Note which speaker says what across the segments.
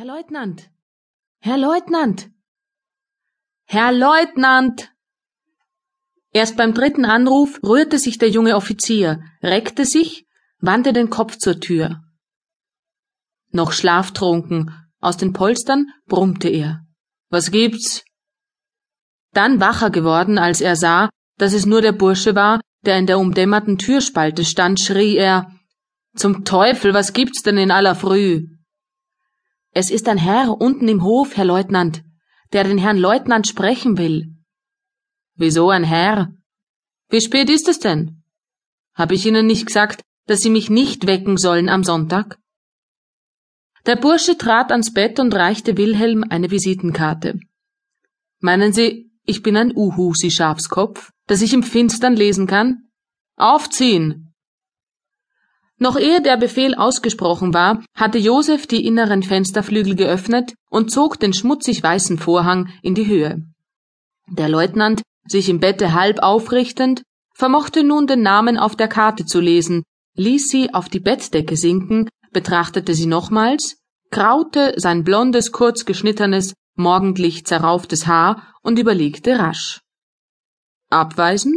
Speaker 1: Herr Leutnant. Herr Leutnant. Herr Leutnant. Erst beim dritten Anruf rührte sich der junge Offizier, reckte sich, wandte den Kopf zur Tür. Noch schlaftrunken, aus den Polstern brummte er. Was gibt's? Dann wacher geworden, als er sah, dass es nur der Bursche war, der in der umdämmerten Türspalte stand, schrie er Zum Teufel, was gibt's denn in aller Früh? Es ist ein Herr unten im Hof, Herr Leutnant, der den Herrn Leutnant sprechen will. Wieso ein Herr? Wie spät ist es denn? Hab ich Ihnen nicht gesagt, dass Sie mich nicht wecken sollen am Sonntag? Der Bursche trat ans Bett und reichte Wilhelm eine Visitenkarte. Meinen Sie, ich bin ein Uhu, Sie Schafskopf, dass ich im Finstern lesen kann? Aufziehen! Noch ehe der Befehl ausgesprochen war, hatte Josef die inneren Fensterflügel geöffnet und zog den schmutzig weißen Vorhang in die Höhe. Der Leutnant, sich im Bette halb aufrichtend, vermochte nun den Namen auf der Karte zu lesen, ließ sie auf die Bettdecke sinken, betrachtete sie nochmals, kraute sein blondes, kurz geschnittenes, morgendlich zerrauftes Haar und überlegte rasch. Abweisen?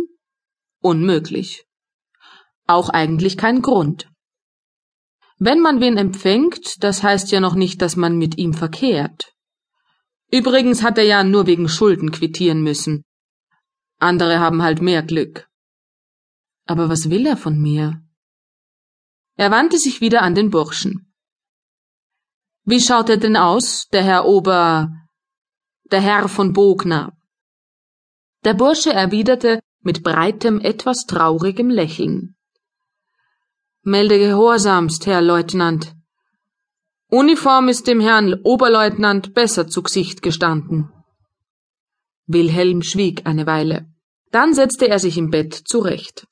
Speaker 1: Unmöglich. Auch eigentlich kein Grund. Wenn man wen empfängt, das heißt ja noch nicht, dass man mit ihm verkehrt. Übrigens hat er ja nur wegen Schulden quittieren müssen. Andere haben halt mehr Glück. Aber was will er von mir? Er wandte sich wieder an den Burschen. Wie schaut er denn aus, der Herr Ober, der Herr von Bogner? Der Bursche erwiderte mit breitem, etwas traurigem Lächeln. Melde gehorsamst, Herr Leutnant. Uniform ist dem Herrn Oberleutnant besser zu Gesicht gestanden. Wilhelm schwieg eine Weile. Dann setzte er sich im Bett zurecht.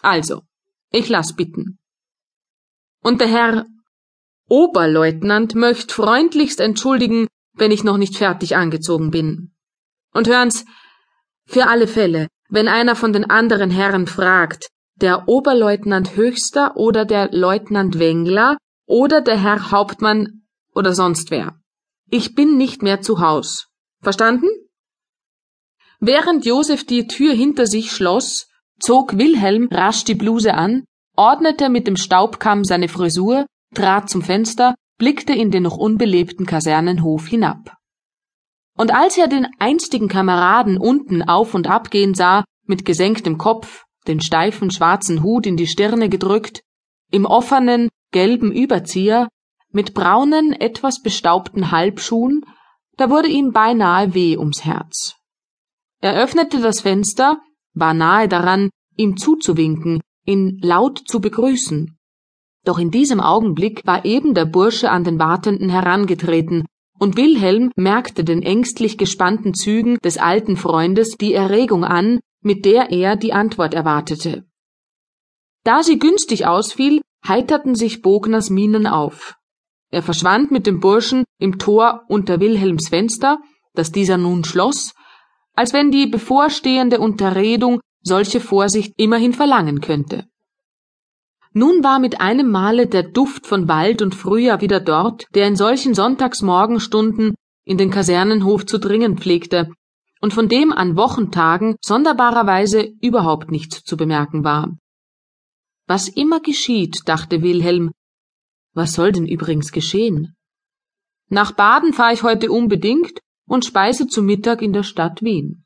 Speaker 1: Also, ich lass bitten. Und der Herr Oberleutnant möcht freundlichst entschuldigen, wenn ich noch nicht fertig angezogen bin. Und hören's, für alle Fälle, wenn einer von den anderen Herren fragt, der Oberleutnant Höchster oder der Leutnant Wengler oder der Herr Hauptmann oder sonst wer. Ich bin nicht mehr zu Haus. Verstanden? Während Josef die Tür hinter sich schloss, zog Wilhelm rasch die Bluse an, ordnete mit dem Staubkamm seine Frisur, trat zum Fenster, blickte in den noch unbelebten Kasernenhof hinab. Und als er den einstigen Kameraden unten auf und ab gehen sah, mit gesenktem Kopf, den steifen schwarzen Hut in die Stirne gedrückt, im offenen, gelben Überzieher, mit braunen, etwas bestaubten Halbschuhen, da wurde ihm beinahe weh ums Herz. Er öffnete das Fenster, war nahe daran, ihm zuzuwinken, ihn laut zu begrüßen. Doch in diesem Augenblick war eben der Bursche an den Wartenden herangetreten, und Wilhelm merkte den ängstlich gespannten Zügen des alten Freundes die Erregung an, mit der er die Antwort erwartete. Da sie günstig ausfiel, heiterten sich Bogners Mienen auf. Er verschwand mit dem Burschen im Tor unter Wilhelms Fenster, das dieser nun schloss, als wenn die bevorstehende Unterredung solche Vorsicht immerhin verlangen könnte. Nun war mit einem Male der Duft von Wald und Frühjahr wieder dort, der in solchen Sonntagsmorgenstunden in den Kasernenhof zu dringen pflegte, und von dem an Wochentagen sonderbarerweise überhaupt nichts zu bemerken war. Was immer geschieht, dachte Wilhelm, was soll denn übrigens geschehen? Nach Baden fahre ich heute unbedingt und speise zu Mittag in der Stadt Wien.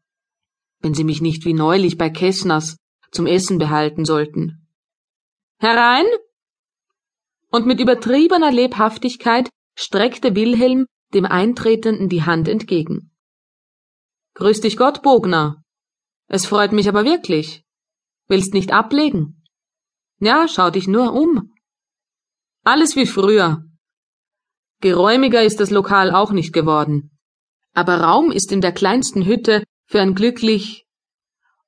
Speaker 1: Wenn Sie mich nicht wie neulich bei Kessners zum Essen behalten sollten. Herein! Und mit übertriebener Lebhaftigkeit streckte Wilhelm dem Eintretenden die Hand entgegen. Grüß dich Gott, Bogner. Es freut mich aber wirklich. Willst nicht ablegen? Ja, schau dich nur um. Alles wie früher. Geräumiger ist das Lokal auch nicht geworden. Aber Raum ist in der kleinsten Hütte für ein glücklich.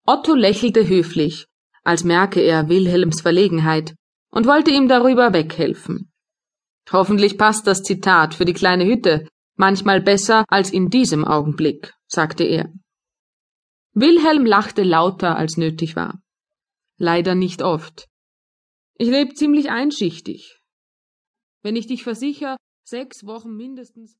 Speaker 1: Otto lächelte höflich, als merke er Wilhelms Verlegenheit, und wollte ihm darüber weghelfen. Hoffentlich passt das Zitat für die kleine Hütte manchmal besser als in diesem Augenblick sagte er. Wilhelm lachte lauter, als nötig war. Leider nicht oft. Ich lebe ziemlich einschichtig. Wenn ich dich versichere, Sechs Wochen mindestens.